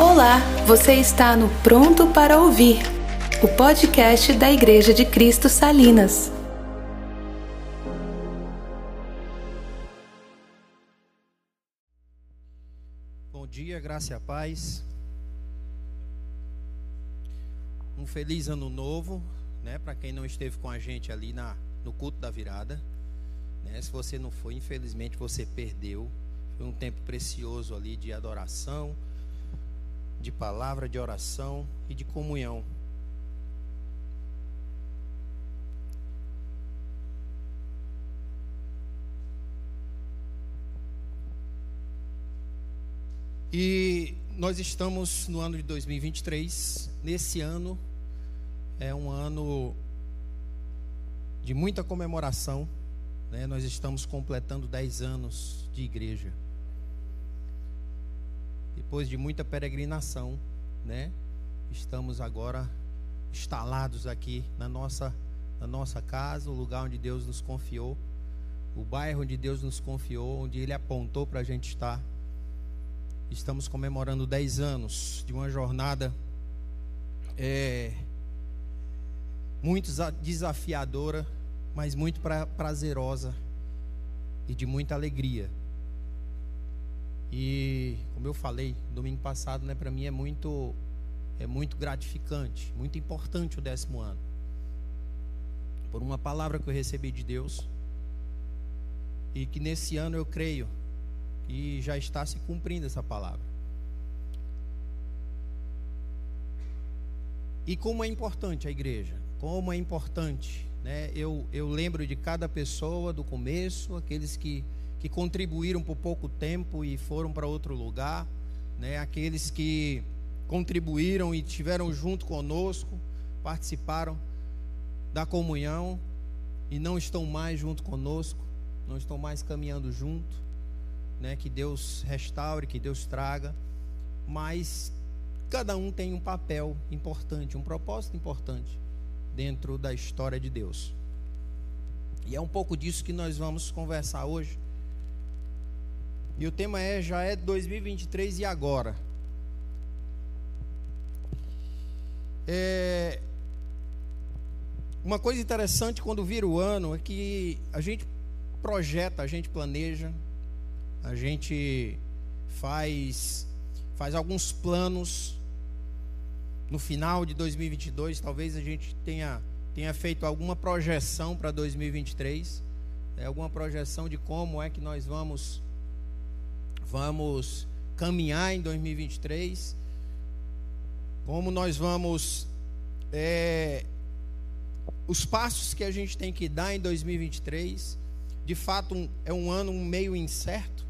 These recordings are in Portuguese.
Olá, você está no Pronto para Ouvir, o podcast da Igreja de Cristo Salinas. Bom dia, graça e a paz. Um feliz ano novo, né? Para quem não esteve com a gente ali na, no culto da virada, né? Se você não foi, infelizmente você perdeu. Foi um tempo precioso ali de adoração, de palavra, de oração e de comunhão. E nós estamos no ano de 2023. Nesse ano é um ano de muita comemoração. Né? Nós estamos completando 10 anos de igreja depois de muita peregrinação, né? Estamos agora instalados aqui na nossa na nossa casa, o lugar onde Deus nos confiou, o bairro onde Deus nos confiou, onde Ele apontou para a gente estar. Estamos comemorando 10 anos de uma jornada é, muito desafiadora, mas muito pra, prazerosa e de muita alegria. E como eu falei domingo passado, né, para mim é muito é muito gratificante, muito importante o décimo ano. Por uma palavra que eu recebi de Deus e que nesse ano eu creio que já está se cumprindo essa palavra. E como é importante a igreja, como é importante, né? Eu, eu lembro de cada pessoa do começo, aqueles que que contribuíram por pouco tempo e foram para outro lugar, né? Aqueles que contribuíram e estiveram junto conosco, participaram da comunhão e não estão mais junto conosco, não estão mais caminhando junto, né? Que Deus restaure, que Deus traga, mas cada um tem um papel importante, um propósito importante dentro da história de Deus. E é um pouco disso que nós vamos conversar hoje. E o tema é já é 2023 e agora. É, uma coisa interessante quando vira o ano é que a gente projeta, a gente planeja, a gente faz faz alguns planos no final de 2022, talvez a gente tenha tenha feito alguma projeção para 2023, é, alguma projeção de como é que nós vamos vamos caminhar em 2023, como nós vamos. É, os passos que a gente tem que dar em 2023. De fato, um, é um ano meio incerto.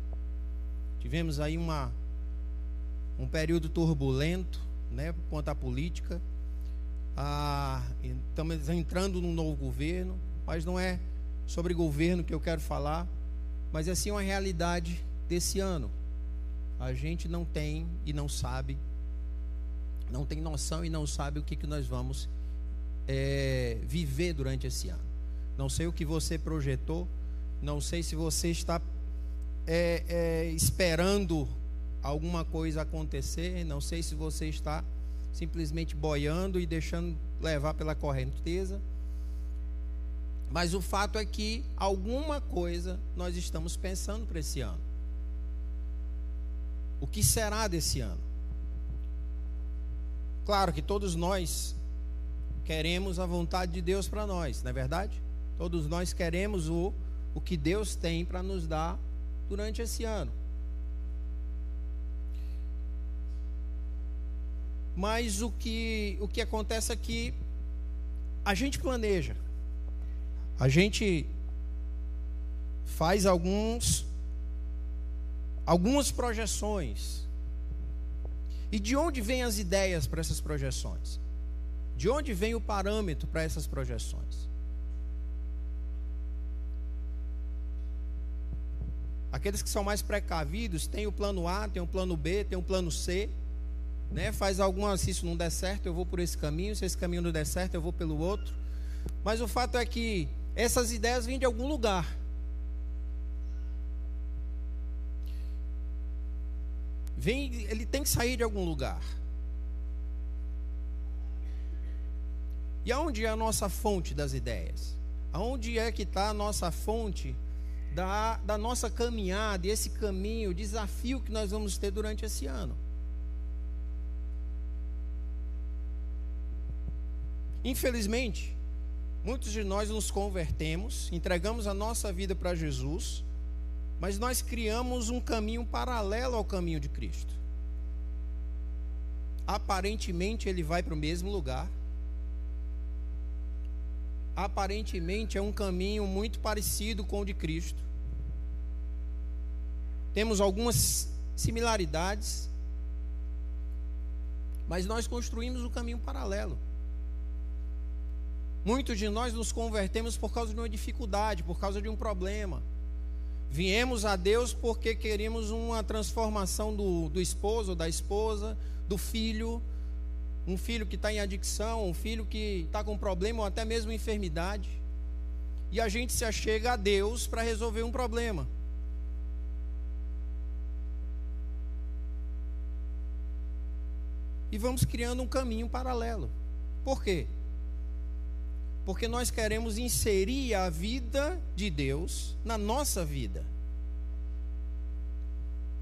Tivemos aí uma, um período turbulento, né, quanto à política. Ah, estamos entrando num novo governo, mas não é sobre governo que eu quero falar, mas é sim uma realidade desse ano. A gente não tem e não sabe, não tem noção e não sabe o que, que nós vamos é, viver durante esse ano. Não sei o que você projetou, não sei se você está é, é, esperando alguma coisa acontecer, não sei se você está simplesmente boiando e deixando levar pela correnteza. Mas o fato é que alguma coisa nós estamos pensando para esse ano. O que será desse ano? Claro que todos nós queremos a vontade de Deus para nós, não é verdade? Todos nós queremos o, o que Deus tem para nos dar durante esse ano. Mas o que, o que acontece é que a gente planeja, a gente faz alguns algumas projeções. E de onde vêm as ideias para essas projeções? De onde vem o parâmetro para essas projeções? Aqueles que são mais precavidos têm o plano A, tem o plano B, tem o plano C. Né? Faz algumas, se isso não der certo, eu vou por esse caminho, se esse caminho não der certo, eu vou pelo outro. Mas o fato é que essas ideias vêm de algum lugar. Vem, ele tem que sair de algum lugar. E aonde é a nossa fonte das ideias? Aonde é que está a nossa fonte da, da nossa caminhada, esse caminho, o desafio que nós vamos ter durante esse ano? Infelizmente, muitos de nós nos convertemos, entregamos a nossa vida para Jesus, mas nós criamos um caminho paralelo ao caminho de Cristo. Aparentemente ele vai para o mesmo lugar. Aparentemente é um caminho muito parecido com o de Cristo. Temos algumas similaridades, mas nós construímos um caminho paralelo. Muitos de nós nos convertemos por causa de uma dificuldade, por causa de um problema. Viemos a Deus porque queremos uma transformação do, do esposo, da esposa, do filho, um filho que está em adicção, um filho que está com problema ou até mesmo enfermidade. E a gente se achega a Deus para resolver um problema. E vamos criando um caminho paralelo. Por quê? Porque nós queremos inserir a vida de Deus na nossa vida.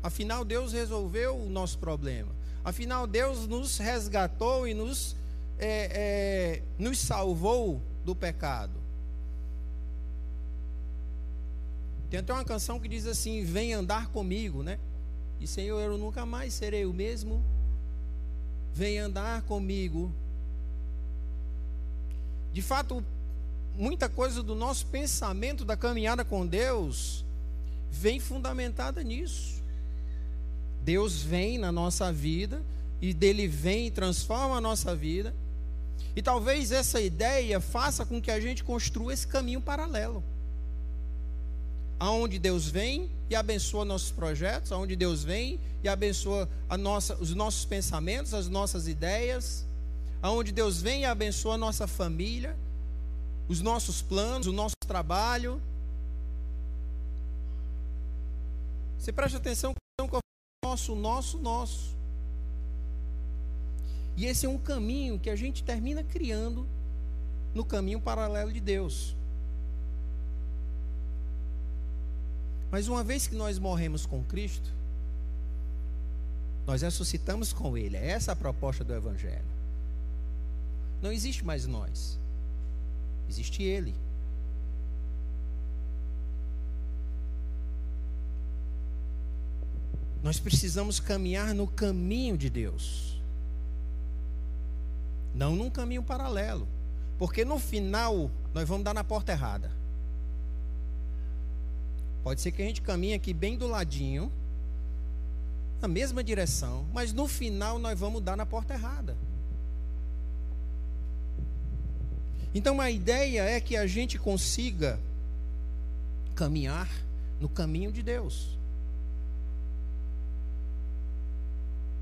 Afinal, Deus resolveu o nosso problema. Afinal, Deus nos resgatou e nos, é, é, nos salvou do pecado. Tem até uma canção que diz assim: Vem andar comigo, né? E Senhor, eu nunca mais serei o mesmo. Vem andar comigo de fato, muita coisa do nosso pensamento da caminhada com Deus vem fundamentada nisso. Deus vem na nossa vida e dele vem e transforma a nossa vida. E talvez essa ideia faça com que a gente construa esse caminho paralelo. Aonde Deus vem e abençoa nossos projetos, aonde Deus vem e abençoa nossa, os nossos pensamentos, as nossas ideias, aonde Deus vem e abençoa a nossa família, os nossos planos, o nosso trabalho. Você presta atenção que o nosso, nosso, nosso. E esse é um caminho que a gente termina criando no caminho paralelo de Deus. Mas uma vez que nós morremos com Cristo, nós ressuscitamos com Ele. É essa a proposta do Evangelho. Não existe mais nós. Existe Ele. Nós precisamos caminhar no caminho de Deus. Não num caminho paralelo. Porque no final nós vamos dar na porta errada. Pode ser que a gente caminhe aqui bem do ladinho, na mesma direção, mas no final nós vamos dar na porta errada. Então a ideia é que a gente consiga caminhar no caminho de Deus.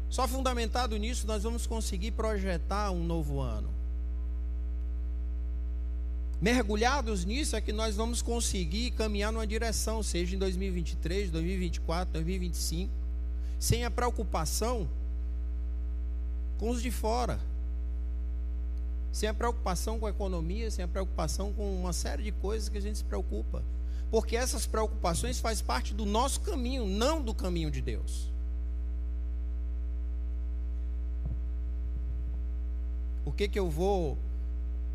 Só fundamentado nisso nós vamos conseguir projetar um novo ano. Mergulhados nisso é que nós vamos conseguir caminhar numa direção, seja em 2023, 2024, 2025, sem a preocupação com os de fora sem a preocupação com a economia, sem a preocupação com uma série de coisas que a gente se preocupa. Porque essas preocupações fazem parte do nosso caminho, não do caminho de Deus. O que que eu vou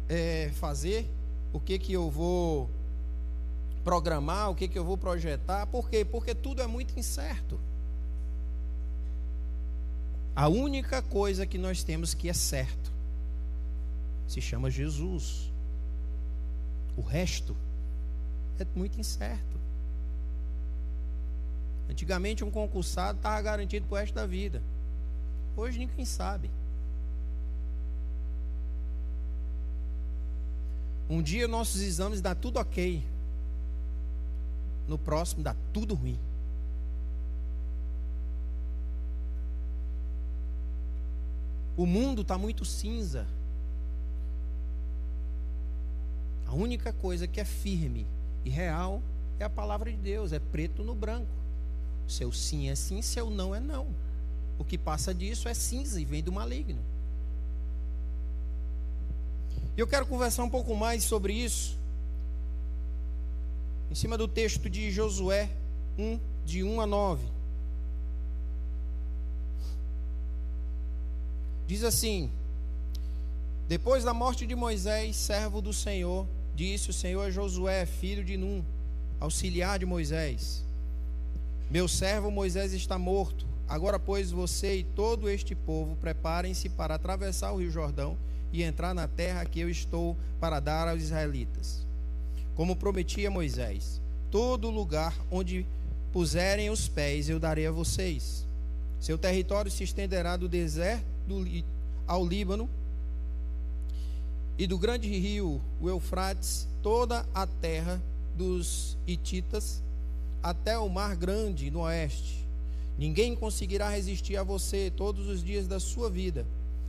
é, fazer? O que que eu vou programar? O que que eu vou projetar? Por quê? Porque tudo é muito incerto. A única coisa que nós temos que é certo se chama Jesus. O resto é muito incerto. Antigamente um concursado estava garantido para o resto da vida. Hoje ninguém sabe. Um dia nossos exames dá tudo ok. No próximo dá tudo ruim. O mundo está muito cinza. A única coisa que é firme e real é a palavra de Deus, é preto no branco. Seu sim é sim, seu não é não. O que passa disso é cinza e vem do maligno. E eu quero conversar um pouco mais sobre isso, em cima do texto de Josué 1, de 1 a 9. Diz assim: Depois da morte de Moisés, servo do Senhor, disse o Senhor a Josué, filho de Num, auxiliar de Moisés: Meu servo Moisés está morto. Agora, pois, você e todo este povo preparem-se para atravessar o rio Jordão e entrar na terra que eu estou para dar aos israelitas. Como prometi a Moisés: todo lugar onde puserem os pés eu darei a vocês. Seu território se estenderá do deserto ao Líbano e do grande rio, o Eufrates, toda a terra dos Hititas, até o mar grande no oeste. Ninguém conseguirá resistir a você todos os dias da sua vida.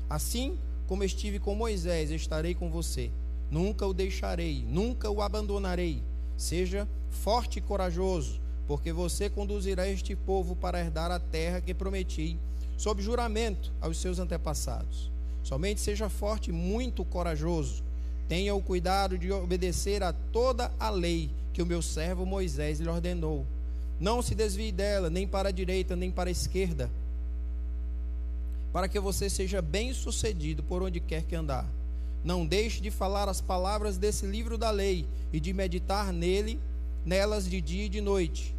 Assim como estive com Moisés, estarei com você. Nunca o deixarei, nunca o abandonarei. Seja forte e corajoso, porque você conduzirá este povo para herdar a terra que prometi, sob juramento aos seus antepassados. Somente seja forte e muito corajoso. Tenha o cuidado de obedecer a toda a lei que o meu servo Moisés lhe ordenou. Não se desvie dela, nem para a direita, nem para a esquerda para que você seja bem-sucedido por onde quer que andar. Não deixe de falar as palavras desse livro da lei e de meditar nele, nelas de dia e de noite,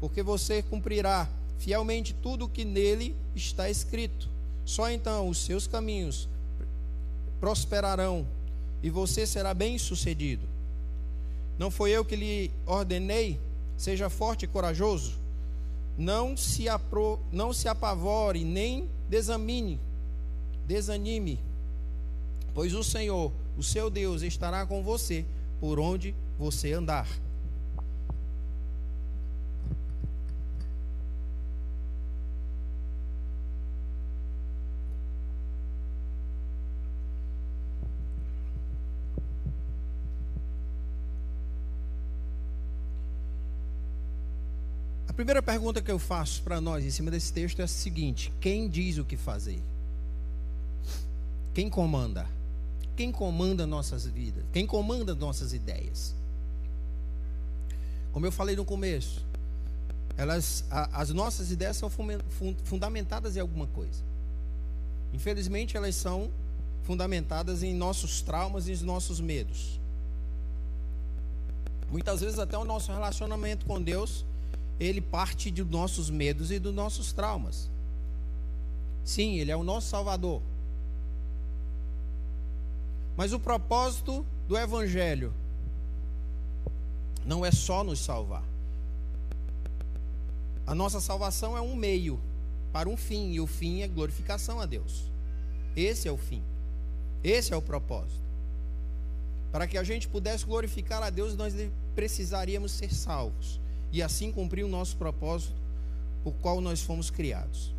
porque você cumprirá fielmente tudo o que nele está escrito. Só então os seus caminhos prosperarão e você será bem-sucedido. Não foi eu que lhe ordenei? Seja forte e corajoso. Não se, apro, não se apavore, nem desamine, desanime, pois o Senhor, o seu Deus, estará com você por onde você andar. A primeira pergunta que eu faço para nós em cima desse texto é a seguinte: quem diz o que fazer? Quem comanda? Quem comanda nossas vidas? Quem comanda nossas ideias? Como eu falei no começo, elas, a, as nossas ideias são fundamentadas em alguma coisa. Infelizmente, elas são fundamentadas em nossos traumas e em nossos medos. Muitas vezes até o nosso relacionamento com Deus ele parte de nossos medos e dos nossos traumas. Sim, ele é o nosso Salvador. Mas o propósito do Evangelho não é só nos salvar. A nossa salvação é um meio para um fim, e o fim é glorificação a Deus. Esse é o fim. Esse é o propósito. Para que a gente pudesse glorificar a Deus, nós precisaríamos ser salvos e assim cumprir o nosso propósito por qual nós fomos criados.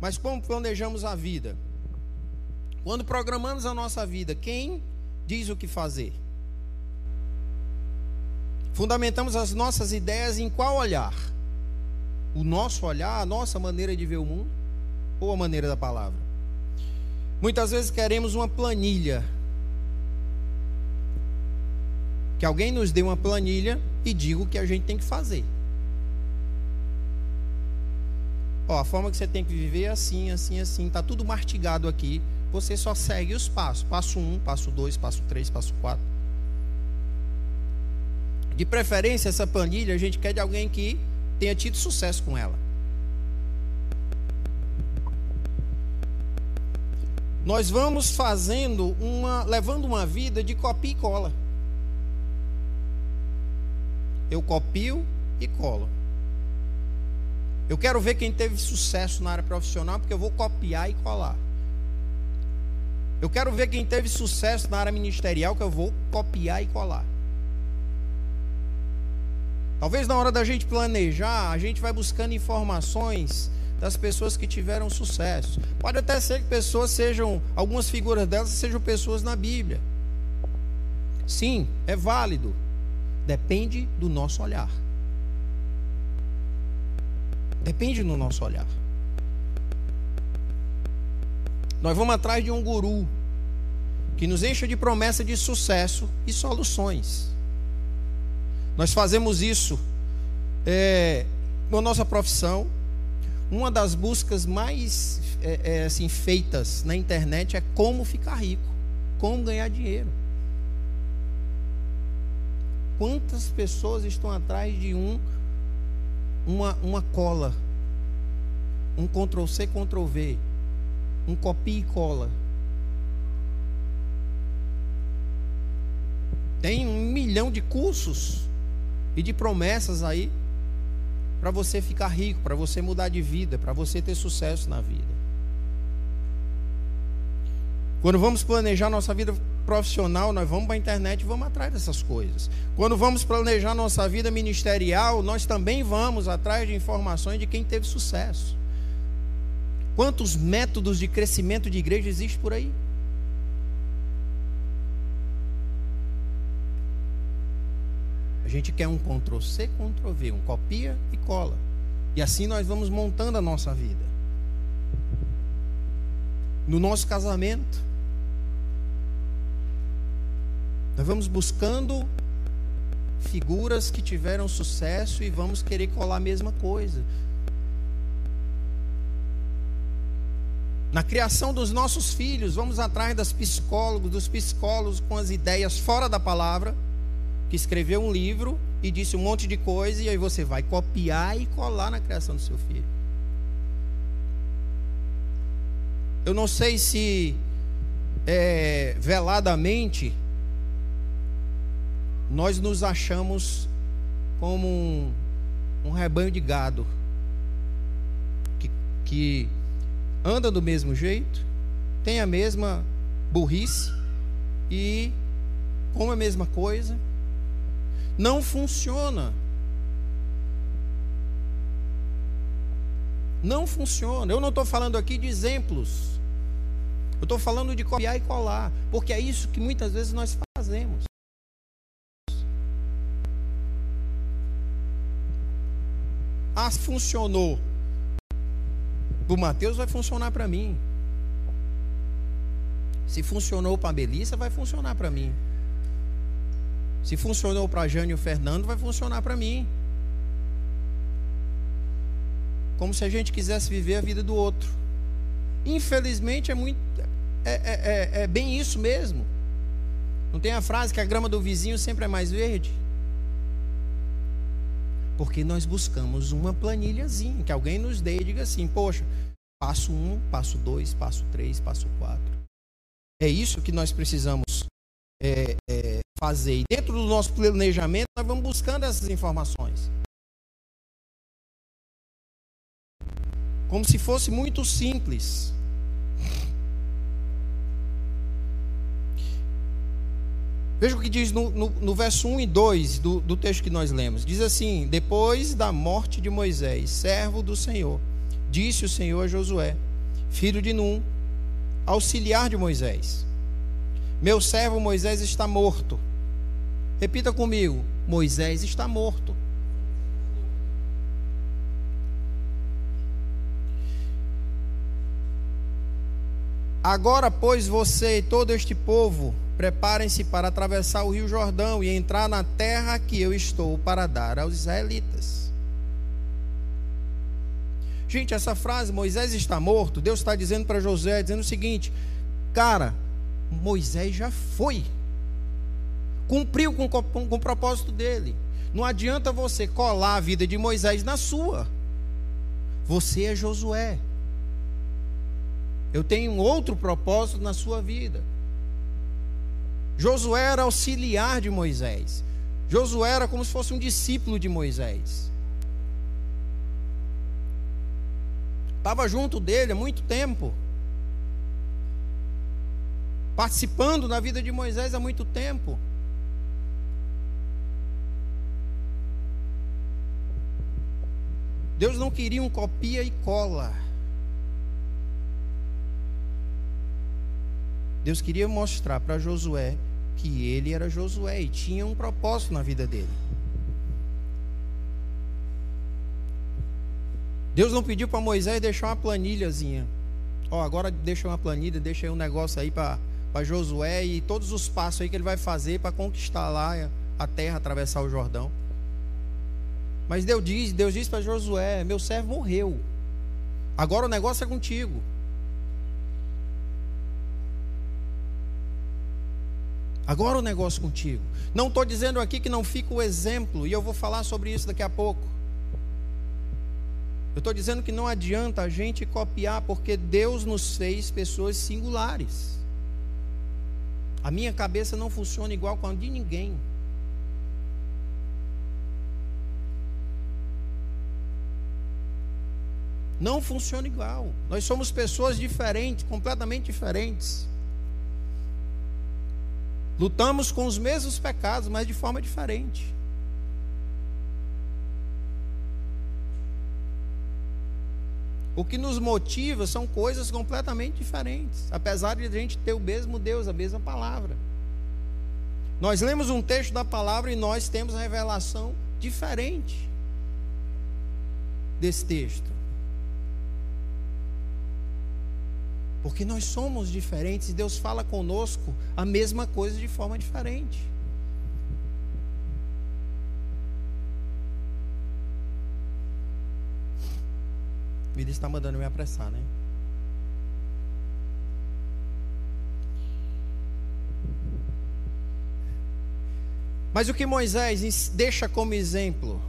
Mas como planejamos a vida? Quando programamos a nossa vida, quem diz o que fazer? Fundamentamos as nossas ideias em qual olhar? O nosso olhar, a nossa maneira de ver o mundo ou a maneira da palavra? Muitas vezes queremos uma planilha. Que alguém nos dê uma planilha e digo o que a gente tem que fazer. Ó, a forma que você tem que viver é assim, assim, assim. Tá tudo mastigado aqui. Você só segue os passos. Passo 1, um, passo 2, passo 3, passo 4. De preferência, essa planilha a gente quer de alguém que tenha tido sucesso com ela. Nós vamos fazendo uma, levando uma vida de copia e cola. Eu copio e colo. Eu quero ver quem teve sucesso na área profissional, porque eu vou copiar e colar. Eu quero ver quem teve sucesso na área ministerial, que eu vou copiar e colar. Talvez na hora da gente planejar, a gente vai buscando informações das pessoas que tiveram sucesso. Pode até ser que pessoas sejam, algumas figuras delas sejam pessoas na Bíblia. Sim, é válido. Depende do nosso olhar. Depende do nosso olhar. Nós vamos atrás de um guru que nos encha de promessa de sucesso e soluções. Nós fazemos isso é, na nossa profissão. Uma das buscas mais é, é, assim, feitas na internet é como ficar rico, como ganhar dinheiro. Quantas pessoas estão atrás de um uma, uma cola, um Ctrl C, Ctrl V, um copia e cola. Tem um milhão de cursos e de promessas aí para você ficar rico, para você mudar de vida, para você ter sucesso na vida. Quando vamos planejar nossa vida profissional, nós vamos para a internet e vamos atrás dessas coisas. Quando vamos planejar nossa vida ministerial, nós também vamos atrás de informações de quem teve sucesso. Quantos métodos de crescimento de igreja existem por aí? A gente quer um Ctrl C, Ctrl V, um copia e cola. E assim nós vamos montando a nossa vida. No nosso casamento, nós vamos buscando figuras que tiveram sucesso e vamos querer colar a mesma coisa. Na criação dos nossos filhos, vamos atrás das psicólogos, dos psicólogos com as ideias fora da palavra que escreveu um livro e disse um monte de coisa, e aí você vai copiar e colar na criação do seu filho. Eu não sei se é, veladamente nós nos achamos como um, um rebanho de gado que, que anda do mesmo jeito, tem a mesma burrice e come a mesma coisa não funciona. Não funciona. Eu não estou falando aqui de exemplos. Eu estou falando de copiar e colar. Porque é isso que muitas vezes nós fazemos. Ah, funcionou. Para o Mateus vai funcionar para mim. Se funcionou para a Belissa, vai funcionar para mim. Se funcionou para Jânio e o Fernando, vai funcionar para mim. Como se a gente quisesse viver a vida do outro. Infelizmente é muito. É, é, é, é bem isso mesmo. Não tem a frase que a grama do vizinho sempre é mais verde? Porque nós buscamos uma planilhazinha, que alguém nos dê e diga assim: poxa, passo um, passo dois, passo três, passo quatro. É isso que nós precisamos é, é, fazer. E dentro do nosso planejamento, nós vamos buscando essas informações. Como se fosse muito simples. Veja o que diz no, no, no verso 1 e 2 do, do texto que nós lemos. Diz assim: Depois da morte de Moisés, servo do Senhor, disse o Senhor a Josué, filho de Num, auxiliar de Moisés: Meu servo Moisés está morto. Repita comigo: Moisés está morto. Agora, pois, você e todo este povo, preparem-se para atravessar o rio Jordão e entrar na terra que eu estou para dar aos israelitas. Gente, essa frase, Moisés está morto, Deus está dizendo para José, dizendo o seguinte: cara, Moisés já foi cumpriu com, com, com o propósito dele. Não adianta você colar a vida de Moisés na sua. Você é Josué. Eu tenho um outro propósito na sua vida. Josué era auxiliar de Moisés. Josué era como se fosse um discípulo de Moisés. Estava junto dele há muito tempo. Participando da vida de Moisés há muito tempo. Deus não queria um copia e cola. Deus queria mostrar para Josué que ele era Josué e tinha um propósito na vida dele. Deus não pediu para Moisés deixar uma planilhazinha. Ó, agora deixa uma planilha, deixa aí um negócio aí para Josué e todos os passos aí que ele vai fazer para conquistar lá a terra, atravessar o Jordão. Mas Deus diz, Deus diz para Josué: Meu servo morreu. Agora o negócio é contigo. Agora o negócio contigo. Não estou dizendo aqui que não fica o exemplo, e eu vou falar sobre isso daqui a pouco. Eu estou dizendo que não adianta a gente copiar, porque Deus nos fez pessoas singulares. A minha cabeça não funciona igual com a de ninguém. Não funciona igual. Nós somos pessoas diferentes, completamente diferentes. Lutamos com os mesmos pecados, mas de forma diferente. O que nos motiva são coisas completamente diferentes, apesar de a gente ter o mesmo Deus, a mesma palavra. Nós lemos um texto da palavra e nós temos a revelação diferente desse texto. Porque nós somos diferentes e Deus fala conosco a mesma coisa de forma diferente. Vida está mandando me apressar, né? Mas o que Moisés deixa como exemplo?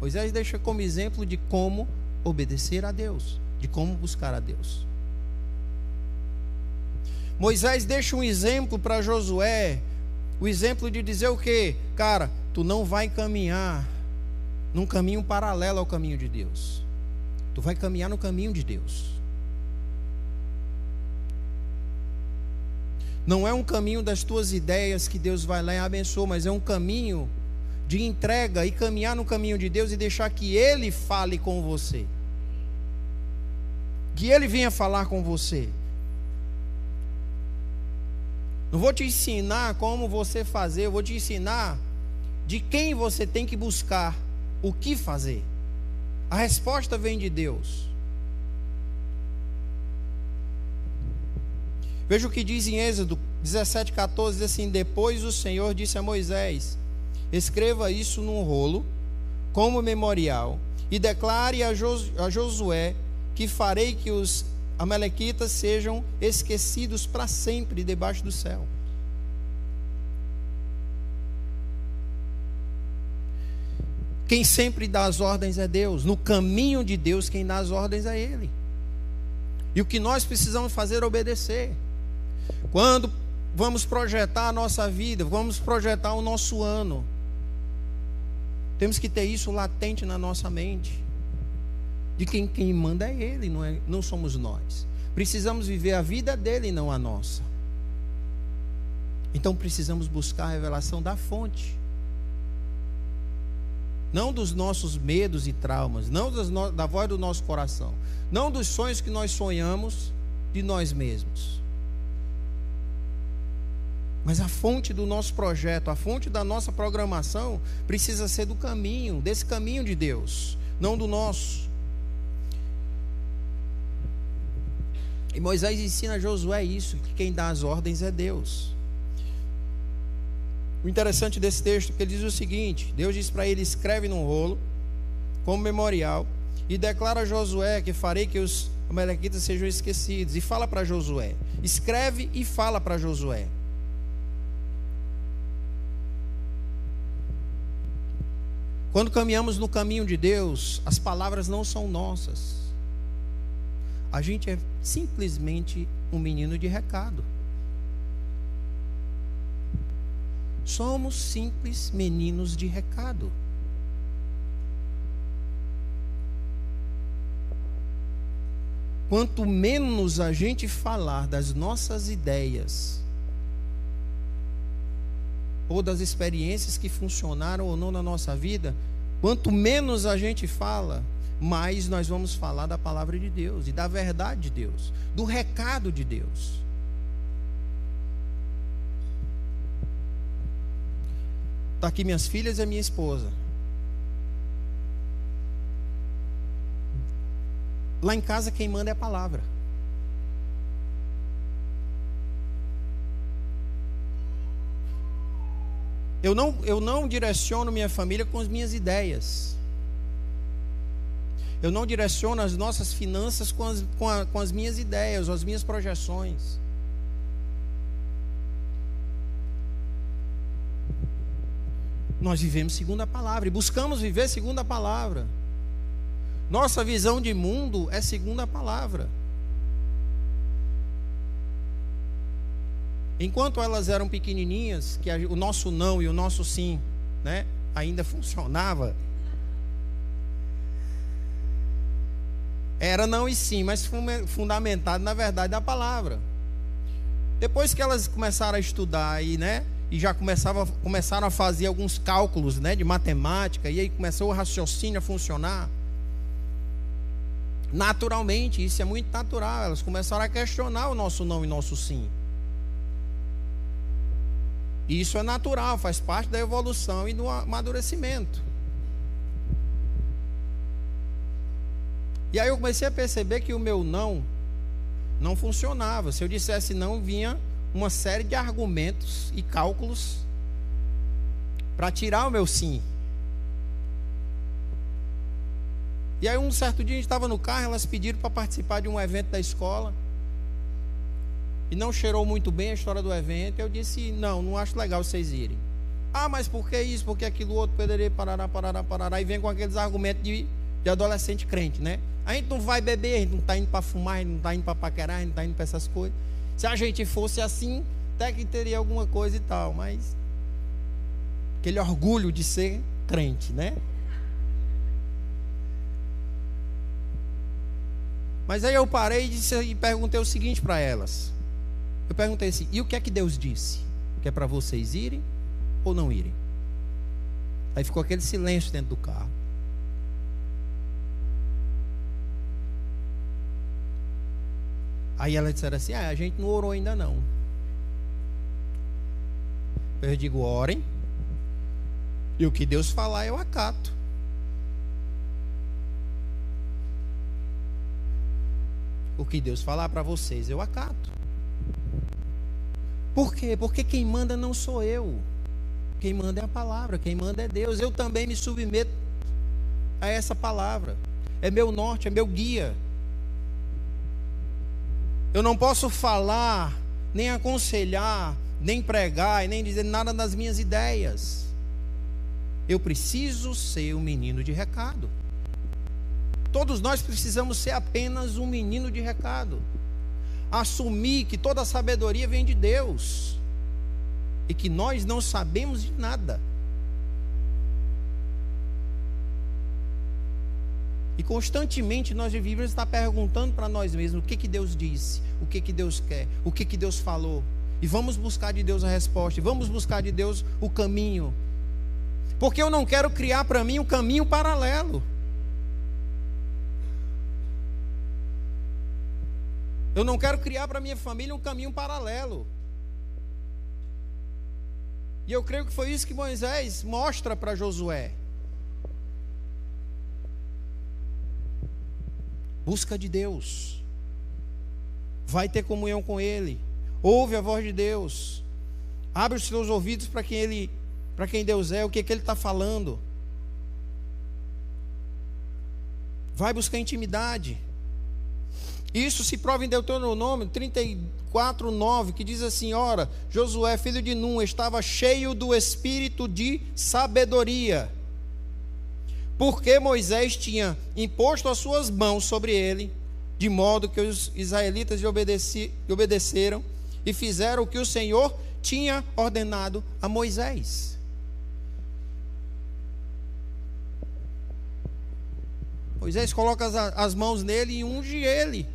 Moisés deixa como exemplo de como obedecer a Deus, de como buscar a Deus. Moisés deixa um exemplo para Josué, o exemplo de dizer o que? Cara, tu não vai caminhar num caminho paralelo ao caminho de Deus. Tu vai caminhar no caminho de Deus. Não é um caminho das tuas ideias que Deus vai lá e abençoa, mas é um caminho de entrega e caminhar no caminho de Deus e deixar que Ele fale com você. Que Ele venha falar com você. Não vou te ensinar como você fazer, eu vou te ensinar de quem você tem que buscar o que fazer. A resposta vem de Deus. Veja o que diz em Êxodo 17,14: diz assim: Depois o Senhor disse a Moisés: Escreva isso num rolo, como memorial, e declare a, Josué que farei que os Amalequitas sejam esquecidos para sempre debaixo do céu. Quem sempre dá as ordens é Deus. No caminho de Deus, quem dá as ordens é Ele. E o que nós precisamos fazer é obedecer. Quando vamos projetar a nossa vida, vamos projetar o nosso ano, temos que ter isso latente na nossa mente de quem, quem manda é Ele, não, é, não somos nós. Precisamos viver a vida dele e não a nossa. Então precisamos buscar a revelação da fonte. Não dos nossos medos e traumas, não no, da voz do nosso coração, não dos sonhos que nós sonhamos de nós mesmos. Mas a fonte do nosso projeto, a fonte da nossa programação precisa ser do caminho, desse caminho de Deus, não do nosso. E Moisés ensina a Josué isso, que quem dá as ordens é Deus. O interessante desse texto é que ele diz o seguinte: Deus diz para ele: escreve num rolo, como memorial, e declara a Josué que farei que os amalequitas sejam esquecidos. E fala para Josué: escreve e fala para Josué. Quando caminhamos no caminho de Deus, as palavras não são nossas. A gente é simplesmente um menino de recado. Somos simples meninos de recado. Quanto menos a gente falar das nossas ideias, ou das experiências que funcionaram ou não na nossa vida, quanto menos a gente fala, mas nós vamos falar da palavra de Deus e da verdade de Deus, do recado de Deus. Está aqui minhas filhas e a minha esposa. Lá em casa quem manda é a palavra. Eu não, eu não direciono minha família com as minhas ideias. Eu não direciono as nossas finanças com as, com, a, com as minhas ideias, as minhas projeções. Nós vivemos segundo a palavra e buscamos viver segundo a palavra. Nossa visão de mundo é segundo a palavra. Enquanto elas eram pequenininhas, que o nosso não e o nosso sim, né, ainda funcionava. Era não e sim, mas fundamentado na verdade da palavra. Depois que elas começaram a estudar e, né, e já começava, começaram a fazer alguns cálculos, né, de matemática, e aí começou o raciocínio a funcionar. Naturalmente, isso é muito natural. Elas começaram a questionar o nosso não e nosso sim. E isso é natural, faz parte da evolução e do amadurecimento. E aí eu comecei a perceber que o meu não não funcionava. Se eu dissesse não, vinha uma série de argumentos e cálculos para tirar o meu sim. E aí um certo dia a gente estava no carro, elas pediram para participar de um evento da escola. E não cheirou muito bem a história do evento. Eu disse, não, não acho legal vocês irem. Ah, mas por que isso? Por que aquilo outro? Poderia parará, parará, parará. E vem com aqueles argumentos de, de adolescente crente, né? A gente não vai beber, a gente não está indo para fumar, a gente não está indo para paquerar, a gente não está indo para essas coisas. Se a gente fosse assim, até que teria alguma coisa e tal, mas aquele orgulho de ser crente, né? Mas aí eu parei e, disse, e perguntei o seguinte para elas. Eu perguntei assim: e o que é que Deus disse? Que é para vocês irem ou não irem? Aí ficou aquele silêncio dentro do carro. Aí ela disseram assim: ah, a gente não orou ainda não. Eu digo: orem. E o que Deus falar eu acato. O que Deus falar para vocês, eu acato. Por quê? Porque quem manda não sou eu. Quem manda é a palavra, quem manda é Deus. Eu também me submeto a essa palavra. É meu norte, é meu guia. Eu não posso falar, nem aconselhar, nem pregar, nem dizer nada das minhas ideias. Eu preciso ser um menino de recado. Todos nós precisamos ser apenas um menino de recado. Assumir que toda a sabedoria vem de Deus e que nós não sabemos de nada. E constantemente nós devemos estar perguntando para nós mesmos o que, que Deus disse, o que, que Deus quer, o que, que Deus falou. E vamos buscar de Deus a resposta, vamos buscar de Deus o caminho. Porque eu não quero criar para mim um caminho paralelo. Eu não quero criar para minha família um caminho paralelo. E eu creio que foi isso que Moisés mostra para Josué. Busca de Deus. Vai ter comunhão com Ele. Ouve a voz de Deus. Abre os seus ouvidos para quem Ele, para quem Deus é, o que, que Ele está falando. Vai buscar intimidade. Isso se prova em Deuteronômio 34, 9, que diz assim: Ora, Josué, filho de Nun, estava cheio do espírito de sabedoria, porque Moisés tinha imposto as suas mãos sobre ele, de modo que os israelitas lhe obedeceram e fizeram o que o Senhor tinha ordenado a Moisés. Moisés coloca as, as mãos nele e unge ele.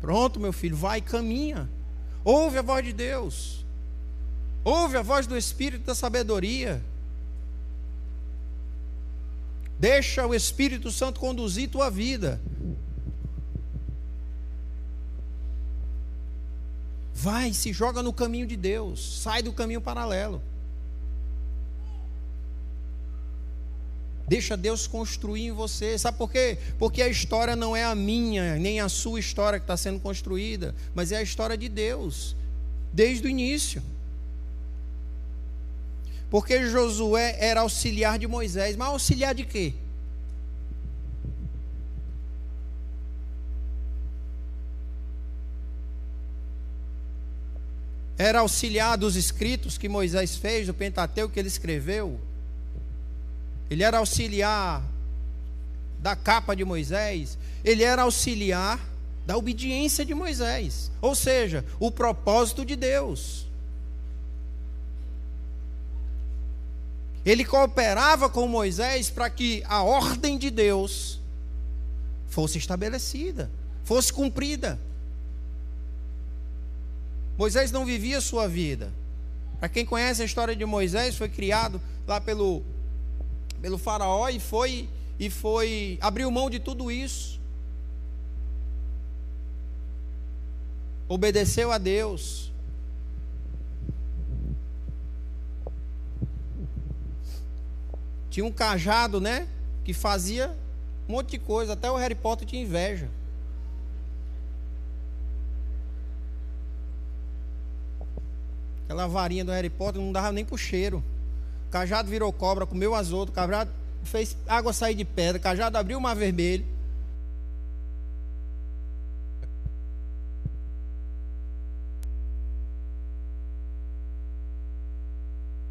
Pronto, meu filho, vai, caminha. Ouve a voz de Deus. Ouve a voz do Espírito da sabedoria. Deixa o Espírito Santo conduzir tua vida. Vai, se joga no caminho de Deus. Sai do caminho paralelo. Deixa Deus construir em você. Sabe por quê? Porque a história não é a minha, nem a sua história que está sendo construída, mas é a história de Deus. desde o início. Porque Josué era auxiliar de Moisés, mas auxiliar de quê? Era auxiliar dos escritos que Moisés fez, do Pentateuco que ele escreveu. Ele era auxiliar da capa de Moisés. Ele era auxiliar da obediência de Moisés. Ou seja, o propósito de Deus. Ele cooperava com Moisés para que a ordem de Deus fosse estabelecida, fosse cumprida. Moisés não vivia sua vida. Para quem conhece a história de Moisés, foi criado lá pelo, pelo faraó e foi e foi abriu mão de tudo isso. Obedeceu a Deus. Tinha um cajado, né? Que fazia um monte de coisa. Até o Harry Potter tinha inveja. Aquela varinha do Harry Potter não dava nem pro cheiro. O cajado virou cobra, comeu as outras. O cajado fez água sair de pedra. O cajado abriu o mar vermelho.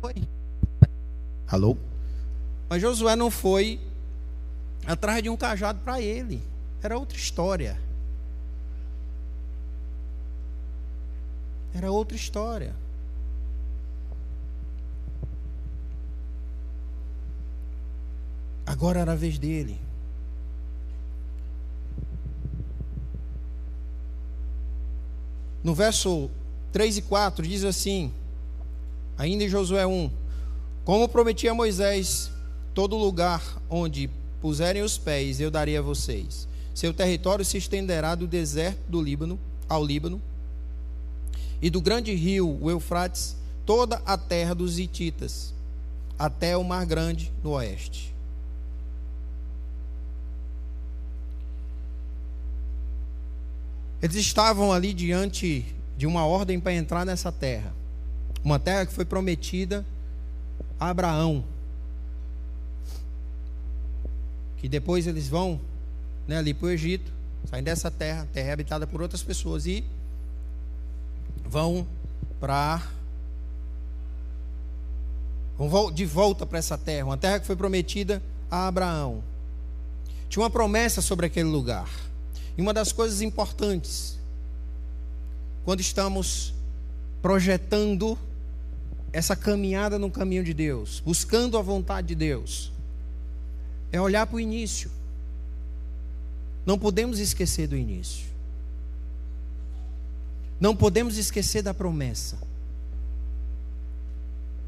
Oi. Alô? Mas Josué não foi atrás de um cajado para ele. Era outra história. Era outra história. Agora era a vez dele. No verso 3 e 4 diz assim, ainda em Josué 1: Como prometi a Moisés, Todo lugar onde puserem os pés eu darei a vocês. Seu território se estenderá do deserto do Líbano ao Líbano e do grande rio, o Eufrates, toda a terra dos Hititas, até o Mar Grande no oeste. Eles estavam ali diante de uma ordem para entrar nessa terra. Uma terra que foi prometida a Abraão, que depois eles vão né, ali para o Egito, saem dessa terra, terra habitada por outras pessoas, e vão para. vão de volta para essa terra, uma terra que foi prometida a Abraão. Tinha uma promessa sobre aquele lugar. E uma das coisas importantes, quando estamos projetando essa caminhada no caminho de Deus, buscando a vontade de Deus, é olhar para o início. Não podemos esquecer do início. Não podemos esquecer da promessa.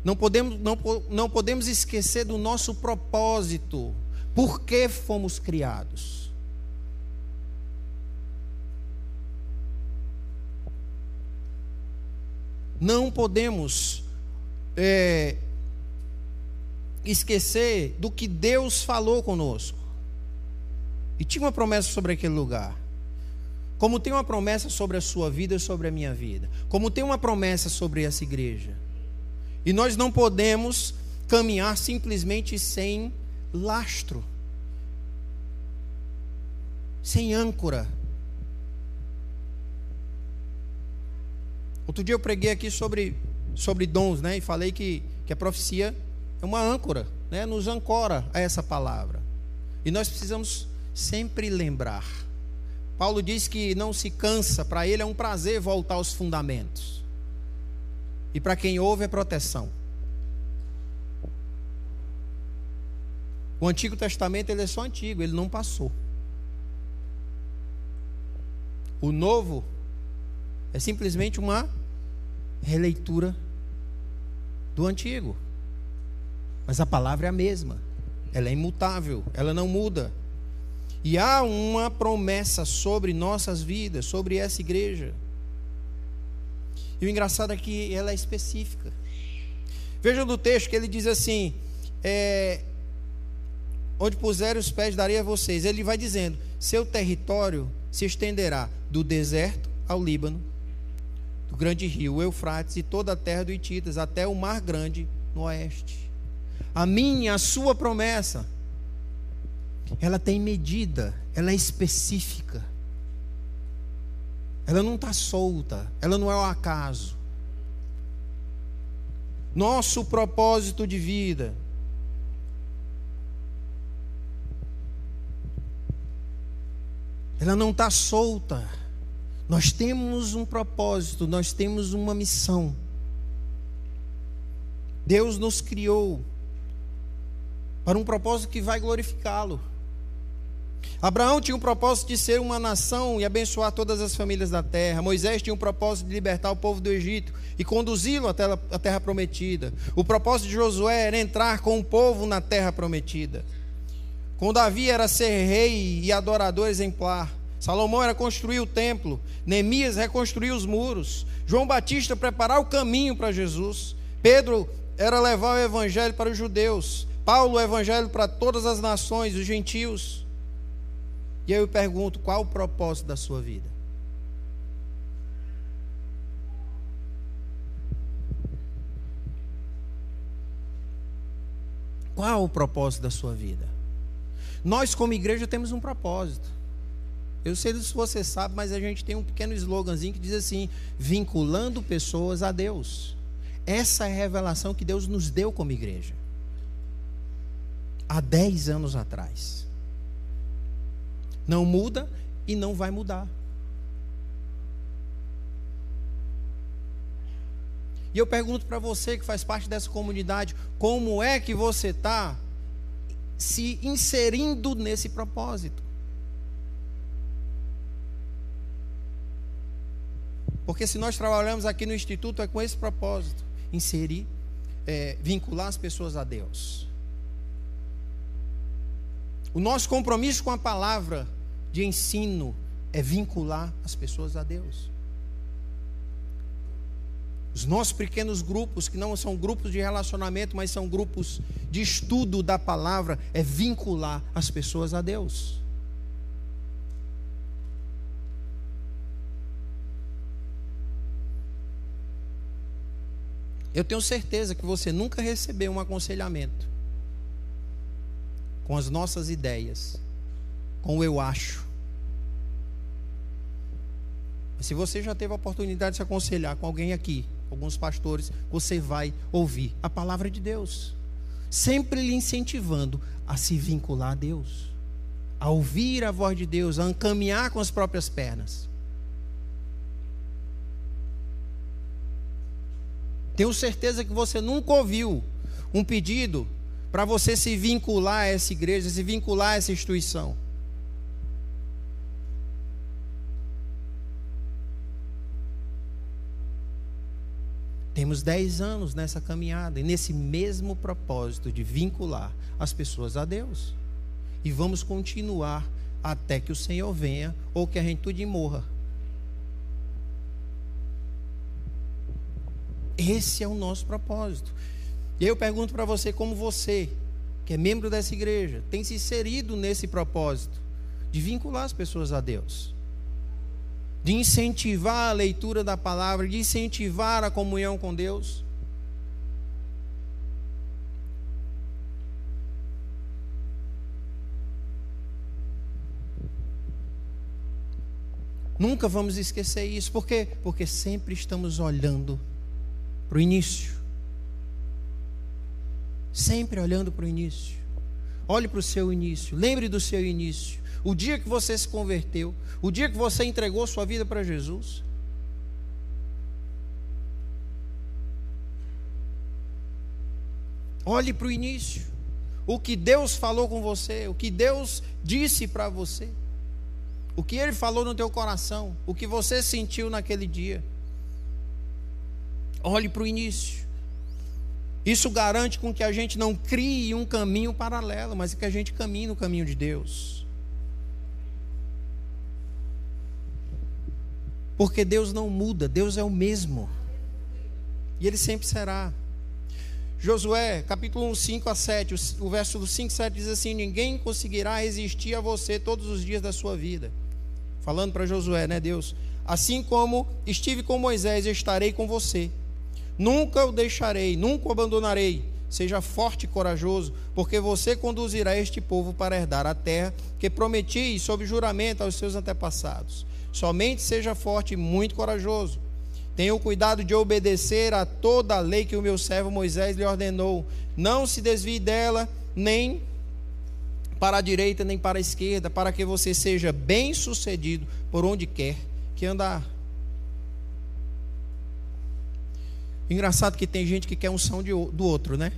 Não podemos, não, não podemos esquecer do nosso propósito. Por que fomos criados? Não podemos é, esquecer do que Deus falou conosco. E tinha uma promessa sobre aquele lugar. Como tem uma promessa sobre a sua vida e sobre a minha vida. Como tem uma promessa sobre essa igreja. E nós não podemos caminhar simplesmente sem lastro, sem âncora. Outro dia eu preguei aqui sobre, sobre dons, né? E falei que, que a profecia é uma âncora, né? nos ancora a essa palavra. E nós precisamos sempre lembrar. Paulo diz que não se cansa, para ele é um prazer voltar aos fundamentos. E para quem ouve é proteção. O Antigo Testamento ele é só antigo, ele não passou. O Novo é simplesmente uma releitura do Antigo. Mas a palavra é a mesma. Ela é imutável, ela não muda. E há uma promessa sobre nossas vidas, sobre essa igreja. E o engraçado é que ela é específica. Vejam do texto que ele diz assim: é, onde puserem os pés, darei a vocês. Ele vai dizendo: seu território se estenderá do deserto ao Líbano, do grande rio, Eufrates e toda a terra do Ititas, até o mar grande no oeste. A minha, a sua promessa, ela tem medida, ela é específica. Ela não está solta, ela não é o acaso. Nosso propósito de vida. Ela não está solta. Nós temos um propósito, nós temos uma missão. Deus nos criou para um propósito que vai glorificá-lo. Abraão tinha um propósito de ser uma nação e abençoar todas as famílias da terra. Moisés tinha um propósito de libertar o povo do Egito e conduzi-lo terra, à terra prometida. O propósito de Josué era entrar com o povo na terra prometida. Com Davi era ser rei e adorador exemplar. Salomão era construir o templo. Neemias reconstruir os muros. João Batista preparar o caminho para Jesus. Pedro era levar o evangelho para os judeus. Paulo o evangelho para todas as nações, os gentios. E eu pergunto: qual o propósito da sua vida? Qual o propósito da sua vida? Nós, como igreja, temos um propósito. Eu sei se você sabe, mas a gente tem um pequeno sloganzinho que diz assim: vinculando pessoas a Deus. Essa é a revelação que Deus nos deu como igreja. Há 10 anos atrás. Não muda e não vai mudar. E eu pergunto para você que faz parte dessa comunidade, como é que você está se inserindo nesse propósito? Porque se nós trabalhamos aqui no Instituto é com esse propósito: inserir, é, vincular as pessoas a Deus. O nosso compromisso com a palavra de ensino é vincular as pessoas a Deus. Os nossos pequenos grupos, que não são grupos de relacionamento, mas são grupos de estudo da palavra, é vincular as pessoas a Deus. Eu tenho certeza que você nunca recebeu um aconselhamento com as nossas ideias com o eu acho. Se você já teve a oportunidade de se aconselhar com alguém aqui, alguns pastores, você vai ouvir a palavra de Deus, sempre lhe incentivando a se vincular a Deus, a ouvir a voz de Deus, a caminhar com as próprias pernas. Tenho certeza que você nunca ouviu um pedido para você se vincular a essa igreja, se vincular a essa instituição. Temos 10 anos nessa caminhada e nesse mesmo propósito de vincular as pessoas a Deus. E vamos continuar até que o Senhor venha ou que a gente tudo morra. Esse é o nosso propósito. E eu pergunto para você, como você, que é membro dessa igreja, tem se inserido nesse propósito de vincular as pessoas a Deus? de incentivar a leitura da palavra, de incentivar a comunhão com Deus. Nunca vamos esquecer isso, por quê? Porque sempre estamos olhando para o início. Sempre olhando para o início. Olhe para o seu início, lembre do seu início o dia que você se converteu, o dia que você entregou sua vida para Jesus. Olhe para o início. O que Deus falou com você, o que Deus disse para você, o que Ele falou no teu coração, o que você sentiu naquele dia. Olhe para o início. Isso garante com que a gente não crie um caminho paralelo, mas que a gente caminhe no caminho de Deus. Porque Deus não muda, Deus é o mesmo. E Ele sempre será. Josué, capítulo 1, 5 a 7, o verso do 5 7 diz assim: Ninguém conseguirá resistir a você todos os dias da sua vida. Falando para Josué, né, Deus? Assim como estive com Moisés, estarei com você. Nunca o deixarei, nunca o abandonarei. Seja forte e corajoso, porque você conduzirá este povo para herdar a terra que prometi sob juramento aos seus antepassados. Somente seja forte e muito corajoso. Tenha o cuidado de obedecer a toda a lei que o meu servo Moisés lhe ordenou. Não se desvie dela, nem para a direita, nem para a esquerda, para que você seja bem sucedido por onde quer que andar. Engraçado que tem gente que quer unção de, do outro, né?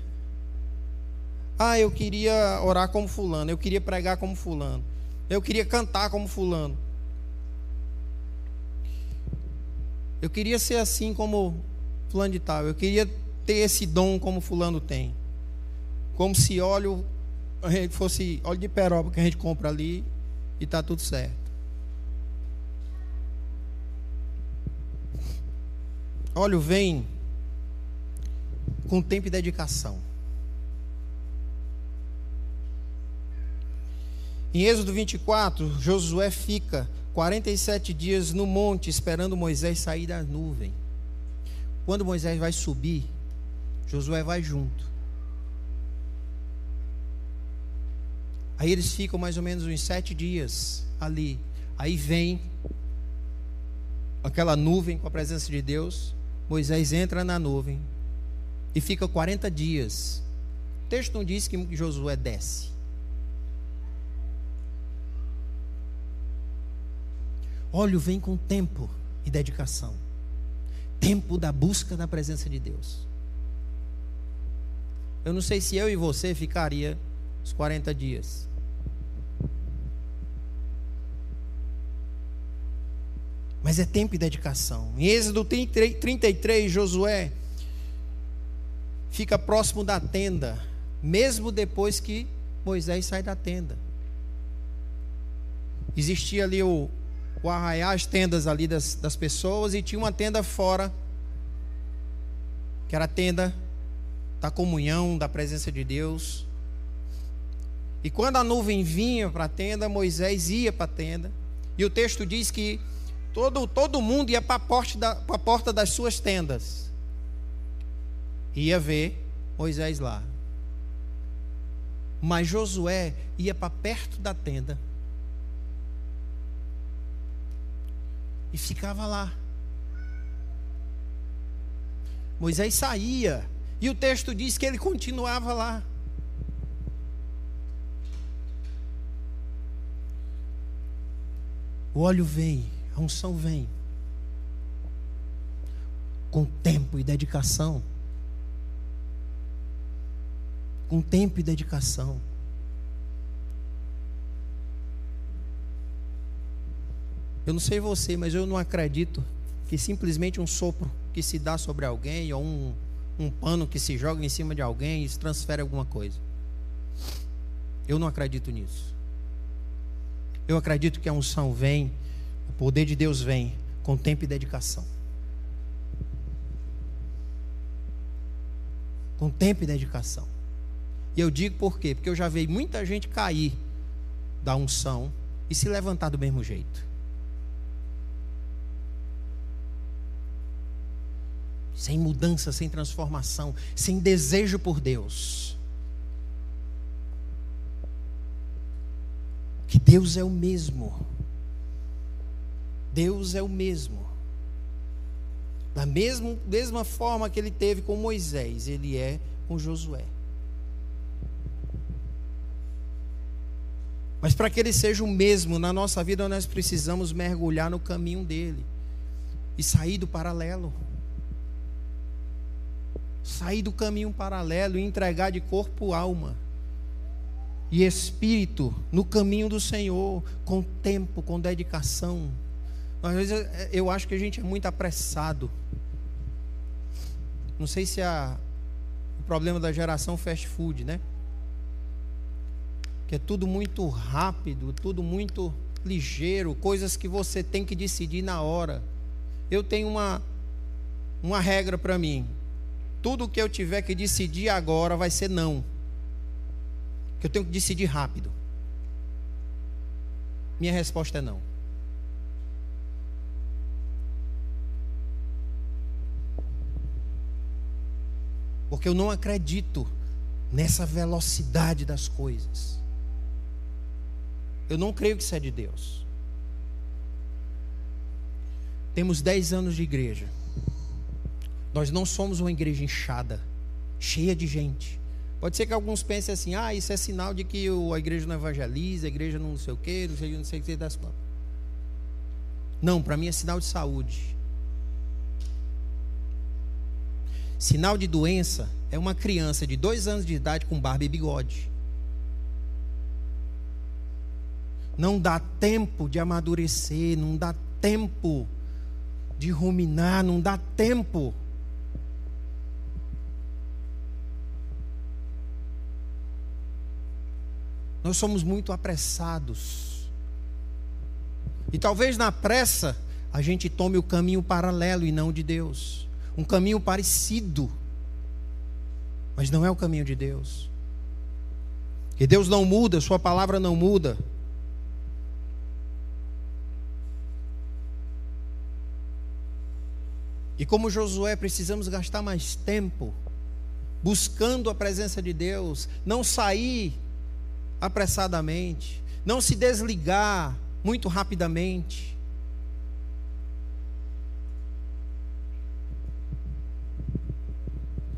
Ah, eu queria orar como fulano, eu queria pregar como fulano, eu queria cantar como fulano. Eu queria ser assim como fulano de tal, eu queria ter esse dom como fulano tem. Como se óleo fosse óleo de peroba que a gente compra ali e tá tudo certo. Óleo vem com tempo e dedicação. Em Êxodo 24, Josué fica 47 dias no monte esperando Moisés sair da nuvem. Quando Moisés vai subir, Josué vai junto. Aí eles ficam mais ou menos uns sete dias ali. Aí vem aquela nuvem com a presença de Deus. Moisés entra na nuvem, e fica 40 dias. O texto não diz que Josué desce. Óleo vem com tempo e dedicação. Tempo da busca da presença de Deus. Eu não sei se eu e você ficaria os 40 dias. Mas é tempo e dedicação. Em Êxodo 33, Josué fica próximo da tenda, mesmo depois que Moisés sai da tenda. Existia ali o, o arraiar, as tendas ali das, das pessoas, e tinha uma tenda fora, que era a tenda da comunhão, da presença de Deus. E quando a nuvem vinha para a tenda, Moisés ia para a tenda. E o texto diz que todo, todo mundo ia para a porta, da, porta das suas tendas ia ver Moisés lá. Mas Josué ia para perto da tenda e ficava lá. Moisés saía e o texto diz que ele continuava lá. O óleo vem, a unção vem. Com tempo e dedicação com tempo e dedicação. Eu não sei você, mas eu não acredito que simplesmente um sopro que se dá sobre alguém ou um, um pano que se joga em cima de alguém isso transfere alguma coisa. Eu não acredito nisso. Eu acredito que a unção vem, o poder de Deus vem com tempo e dedicação. Com tempo e dedicação. E eu digo por quê? Porque eu já vi muita gente cair da unção e se levantar do mesmo jeito. Sem mudança, sem transformação, sem desejo por Deus. Que Deus é o mesmo. Deus é o mesmo. Da mesma, mesma forma que ele teve com Moisés, ele é com Josué. Mas para que ele seja o mesmo na nossa vida, nós precisamos mergulhar no caminho dele e sair do paralelo. Sair do caminho paralelo e entregar de corpo, alma e espírito no caminho do Senhor, com tempo, com dedicação. Às vezes eu acho que a gente é muito apressado. Não sei se é o problema da geração fast food, né? que é tudo muito rápido, tudo muito ligeiro, coisas que você tem que decidir na hora. Eu tenho uma uma regra para mim. Tudo que eu tiver que decidir agora vai ser não. Que eu tenho que decidir rápido. Minha resposta é não. Porque eu não acredito nessa velocidade das coisas. Eu não creio que isso é de Deus. Temos 10 anos de igreja. Nós não somos uma igreja inchada, cheia de gente. Pode ser que alguns pensem assim: ah, isso é sinal de que a igreja não evangeliza, a igreja não sei o quê, não sei, não sei o que das coisas. Não, para mim é sinal de saúde. Sinal de doença é uma criança de dois anos de idade com barba e bigode. Não dá tempo de amadurecer, não dá tempo de ruminar, não dá tempo. Nós somos muito apressados. E talvez na pressa a gente tome o caminho paralelo e não de Deus. Um caminho parecido. Mas não é o caminho de Deus. Que Deus não muda, Sua palavra não muda. E como Josué, precisamos gastar mais tempo buscando a presença de Deus, não sair apressadamente, não se desligar muito rapidamente.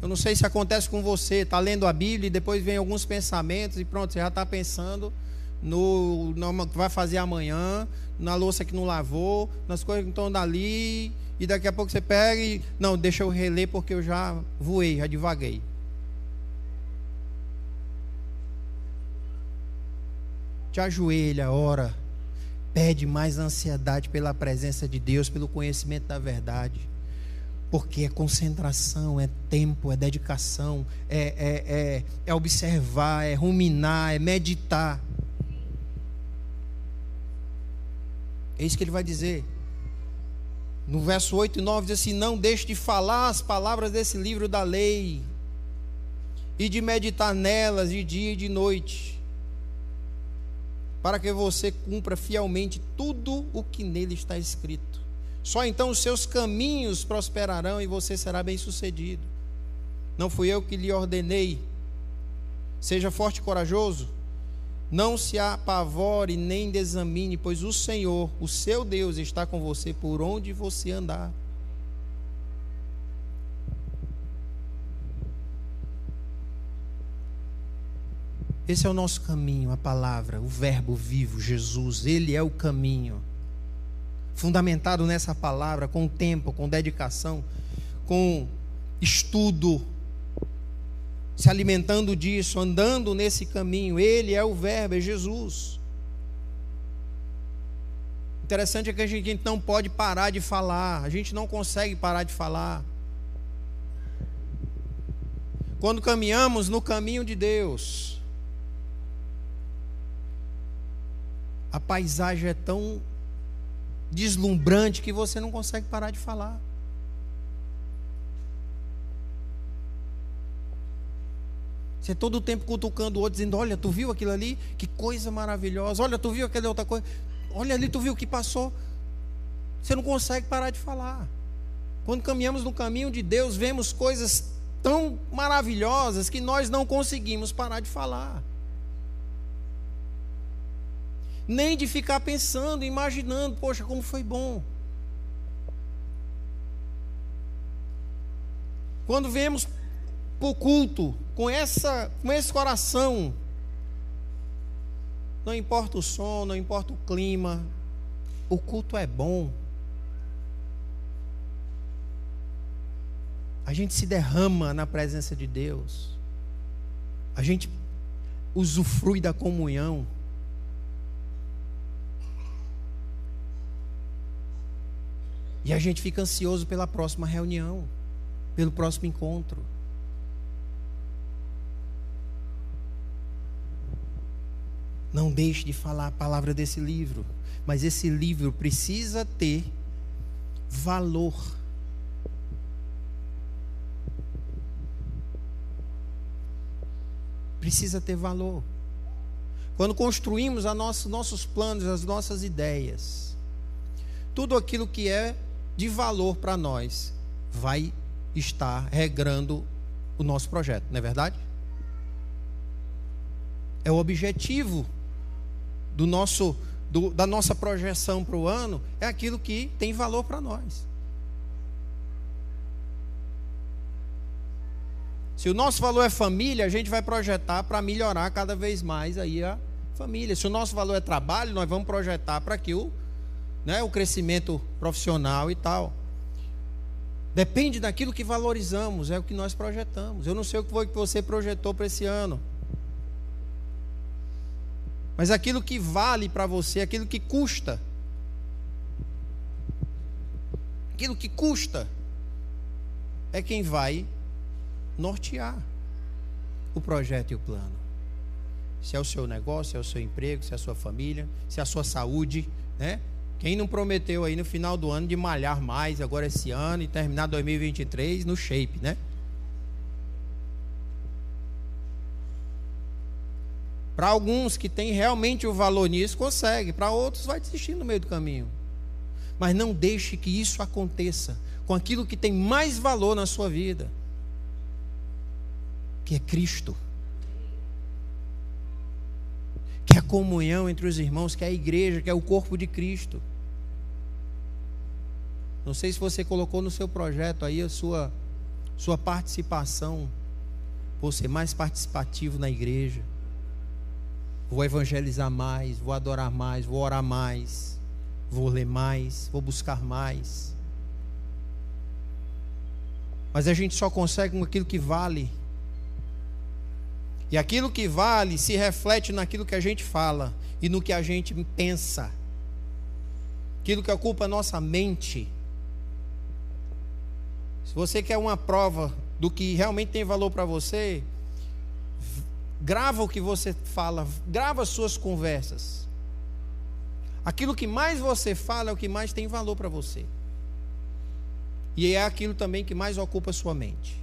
Eu não sei se acontece com você, está lendo a Bíblia e depois vem alguns pensamentos e pronto, você já está pensando no, no que vai fazer amanhã, na louça que não lavou, nas coisas que estão dali, e daqui a pouco você pega e. Não, deixa eu reler porque eu já voei, já divaguei. Te ajoelha, ora. Pede mais ansiedade pela presença de Deus, pelo conhecimento da verdade. Porque é concentração, é tempo, é dedicação, é, é, é, é observar, é ruminar, é meditar. É isso que ele vai dizer. No verso 8 e 9 diz assim: Não deixe de falar as palavras desse livro da lei, e de meditar nelas de dia e de noite, para que você cumpra fielmente tudo o que nele está escrito. Só então os seus caminhos prosperarão e você será bem-sucedido. Não fui eu que lhe ordenei. Seja forte e corajoso. Não se apavore nem desamine, pois o Senhor, o seu Deus, está com você por onde você andar. Esse é o nosso caminho, a palavra, o Verbo vivo, Jesus, Ele é o caminho. Fundamentado nessa palavra, com tempo, com dedicação, com estudo, se alimentando disso, andando nesse caminho. Ele é o Verbo, é Jesus. Interessante é que a gente não pode parar de falar, a gente não consegue parar de falar. Quando caminhamos no caminho de Deus, a paisagem é tão deslumbrante que você não consegue parar de falar. Você todo o tempo cutucando o outro, dizendo: Olha, tu viu aquilo ali? Que coisa maravilhosa. Olha, tu viu aquela outra coisa? Olha ali, tu viu o que passou? Você não consegue parar de falar. Quando caminhamos no caminho de Deus, vemos coisas tão maravilhosas que nós não conseguimos parar de falar. Nem de ficar pensando, imaginando, poxa, como foi bom. Quando vemos para o culto com, essa, com esse coração. Não importa o som, não importa o clima, o culto é bom. A gente se derrama na presença de Deus. A gente usufrui da comunhão. E a gente fica ansioso pela próxima reunião, pelo próximo encontro. Não deixe de falar a palavra desse livro. Mas esse livro precisa ter valor. Precisa ter valor. Quando construímos a nosso, nossos planos, as nossas ideias, tudo aquilo que é de valor para nós vai estar regrando o nosso projeto, não é verdade? É o objetivo do nosso, do, da nossa projeção para o ano, é aquilo que tem valor para nós. Se o nosso valor é família, a gente vai projetar para melhorar cada vez mais aí a família. Se o nosso valor é trabalho, nós vamos projetar para que o, né, o crescimento profissional e tal. Depende daquilo que valorizamos, é o que nós projetamos. Eu não sei o que foi que você projetou para esse ano. Mas aquilo que vale para você, aquilo que custa. Aquilo que custa é quem vai nortear o projeto e o plano. Se é o seu negócio, se é o seu emprego, se é a sua família, se é a sua saúde, né? Quem não prometeu aí no final do ano de malhar mais agora esse ano e terminar 2023 no shape, né? Para alguns que têm realmente o valor nisso, consegue. Para outros, vai desistir no meio do caminho. Mas não deixe que isso aconteça com aquilo que tem mais valor na sua vida, que é Cristo. Que é a comunhão entre os irmãos, que é a igreja, que é o corpo de Cristo. Não sei se você colocou no seu projeto aí a sua, sua participação, por ser mais participativo na igreja. Vou evangelizar mais, vou adorar mais, vou orar mais, vou ler mais, vou buscar mais. Mas a gente só consegue com aquilo que vale. E aquilo que vale se reflete naquilo que a gente fala e no que a gente pensa. Aquilo que ocupa a nossa mente. Se você quer uma prova do que realmente tem valor para você, grava o que você fala, grava as suas conversas. Aquilo que mais você fala é o que mais tem valor para você. E é aquilo também que mais ocupa a sua mente.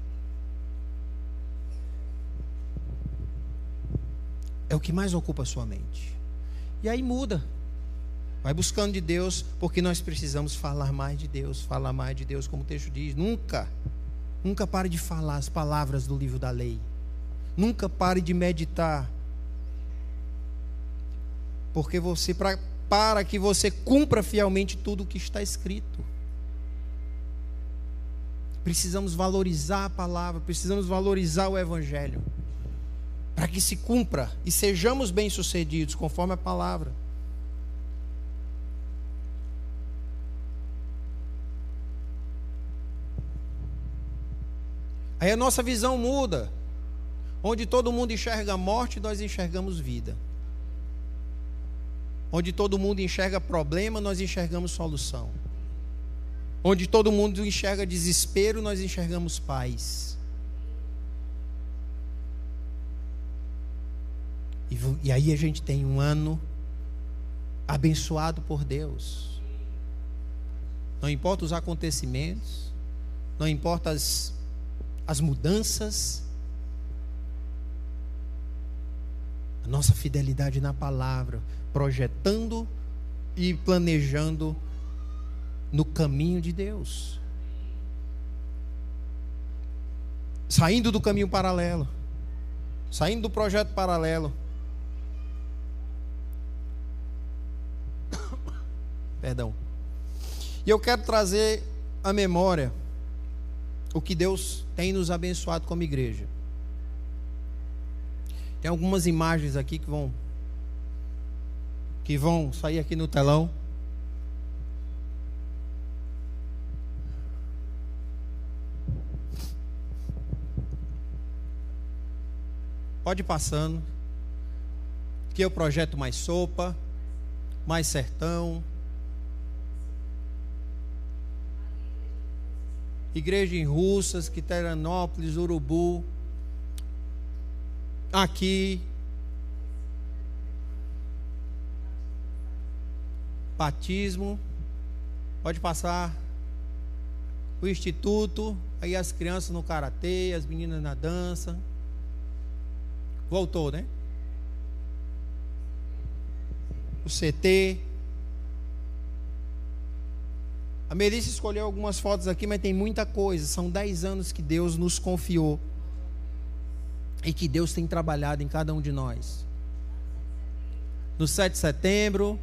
É o que mais ocupa a sua mente. E aí muda. Vai buscando de Deus, porque nós precisamos falar mais de Deus, falar mais de Deus, como o texto diz. Nunca, nunca pare de falar as palavras do livro da lei. Nunca pare de meditar. Porque você, pra, para que você cumpra fielmente tudo o que está escrito. Precisamos valorizar a palavra, precisamos valorizar o Evangelho. Para que se cumpra e sejamos bem-sucedidos conforme a palavra. Aí a nossa visão muda. Onde todo mundo enxerga morte, nós enxergamos vida. Onde todo mundo enxerga problema, nós enxergamos solução. Onde todo mundo enxerga desespero, nós enxergamos paz. E, e aí a gente tem um ano abençoado por Deus. Não importa os acontecimentos, não importa as as mudanças, a nossa fidelidade na palavra, projetando e planejando no caminho de Deus. Saindo do caminho paralelo, saindo do projeto paralelo. Perdão. E eu quero trazer a memória o que Deus tem nos abençoado como igreja. Tem algumas imagens aqui que vão que vão sair aqui no telão. Pode ir passando. Aqui é o projeto Mais Sopa, Mais Sertão, igreja em Russas, Quiteranópolis, Urubu, aqui, batismo, pode passar, o instituto, aí as crianças no karatê, as meninas na dança, voltou, né? O CT, A Melissa escolheu algumas fotos aqui, mas tem muita coisa. São 10 anos que Deus nos confiou e que Deus tem trabalhado em cada um de nós. No 7 de setembro,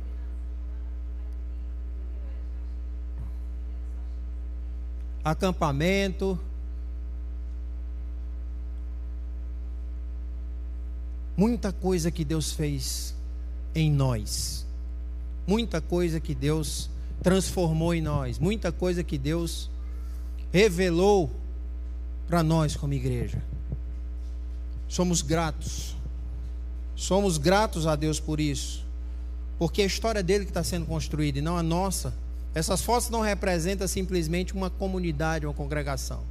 acampamento, muita coisa que Deus fez em nós, muita coisa que Deus transformou em nós, muita coisa que Deus revelou para nós como igreja. Somos gratos. Somos gratos a Deus por isso. Porque a história dele que está sendo construída e não a nossa. Essas fotos não representam simplesmente uma comunidade, uma congregação.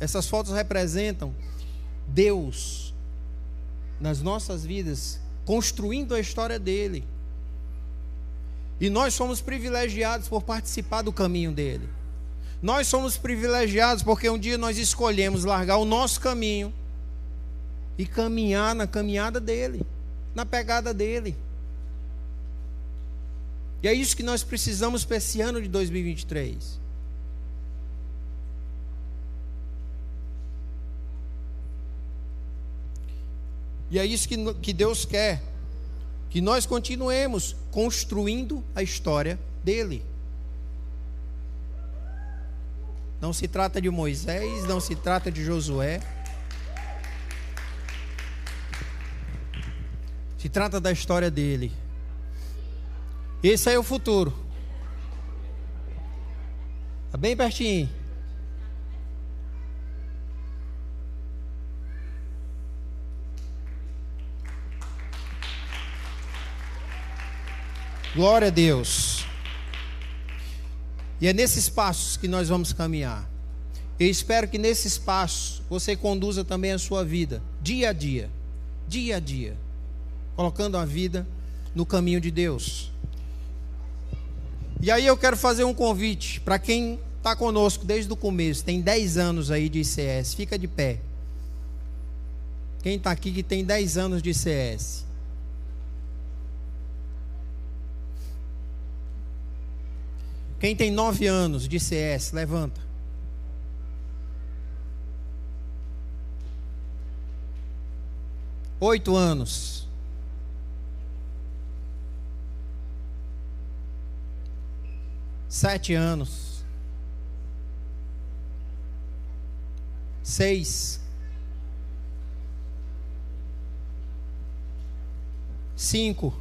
Essas fotos representam Deus nas nossas vidas, construindo a história dele. E nós somos privilegiados por participar do caminho dele. Nós somos privilegiados porque um dia nós escolhemos largar o nosso caminho e caminhar na caminhada dele, na pegada dele. E é isso que nós precisamos para esse ano de 2023. E é isso que, que Deus quer. Que nós continuemos construindo a história dele. Não se trata de Moisés, não se trata de Josué. Trata da história dele. Esse é o futuro. Está bem pertinho. Glória a Deus. E é nesses passos que nós vamos caminhar. Eu espero que nesses passos você conduza também a sua vida, dia a dia, dia a dia colocando a vida no caminho de Deus. E aí eu quero fazer um convite para quem está conosco desde o começo, tem 10 anos aí de ICS, fica de pé. Quem está aqui que tem 10 anos de ICS? Quem tem 9 anos de ICS, levanta. Oito anos. Sete anos. Seis. Cinco.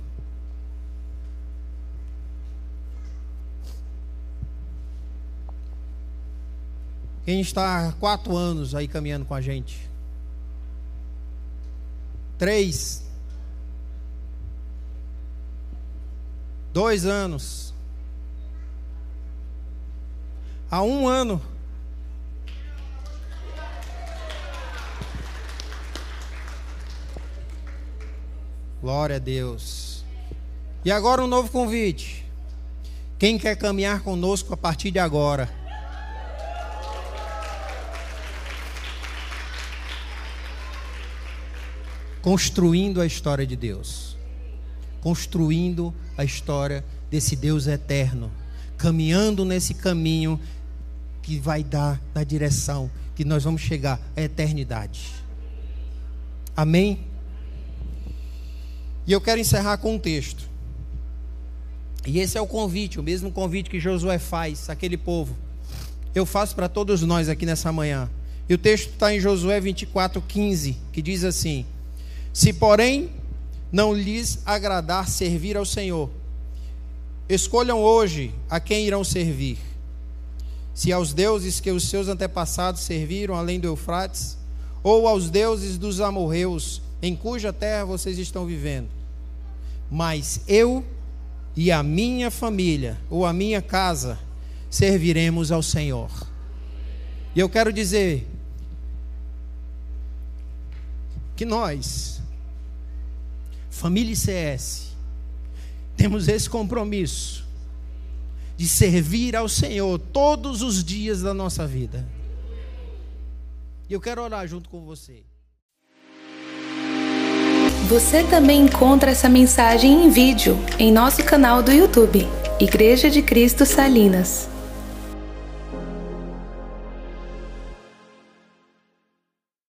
Quem está há quatro anos aí caminhando com a gente? Três. Dois anos. Há um ano. Glória a Deus. E agora um novo convite. Quem quer caminhar conosco a partir de agora? Construindo a história de Deus. Construindo a história desse Deus eterno. Caminhando nesse caminho que vai dar na direção que nós vamos chegar à eternidade. Amém? E eu quero encerrar com um texto. E esse é o convite, o mesmo convite que Josué faz àquele povo. Eu faço para todos nós aqui nessa manhã. E o texto está em Josué 24, 15, que diz assim: Se porém não lhes agradar servir ao Senhor, escolham hoje a quem irão servir se aos deuses que os seus antepassados serviram além do Eufrates, ou aos deuses dos amorreus, em cuja terra vocês estão vivendo. Mas eu e a minha família, ou a minha casa, serviremos ao Senhor. E eu quero dizer que nós, família ICS, temos esse compromisso de servir ao Senhor todos os dias da nossa vida. E eu quero orar junto com você. Você também encontra essa mensagem em vídeo em nosso canal do YouTube, Igreja de Cristo Salinas.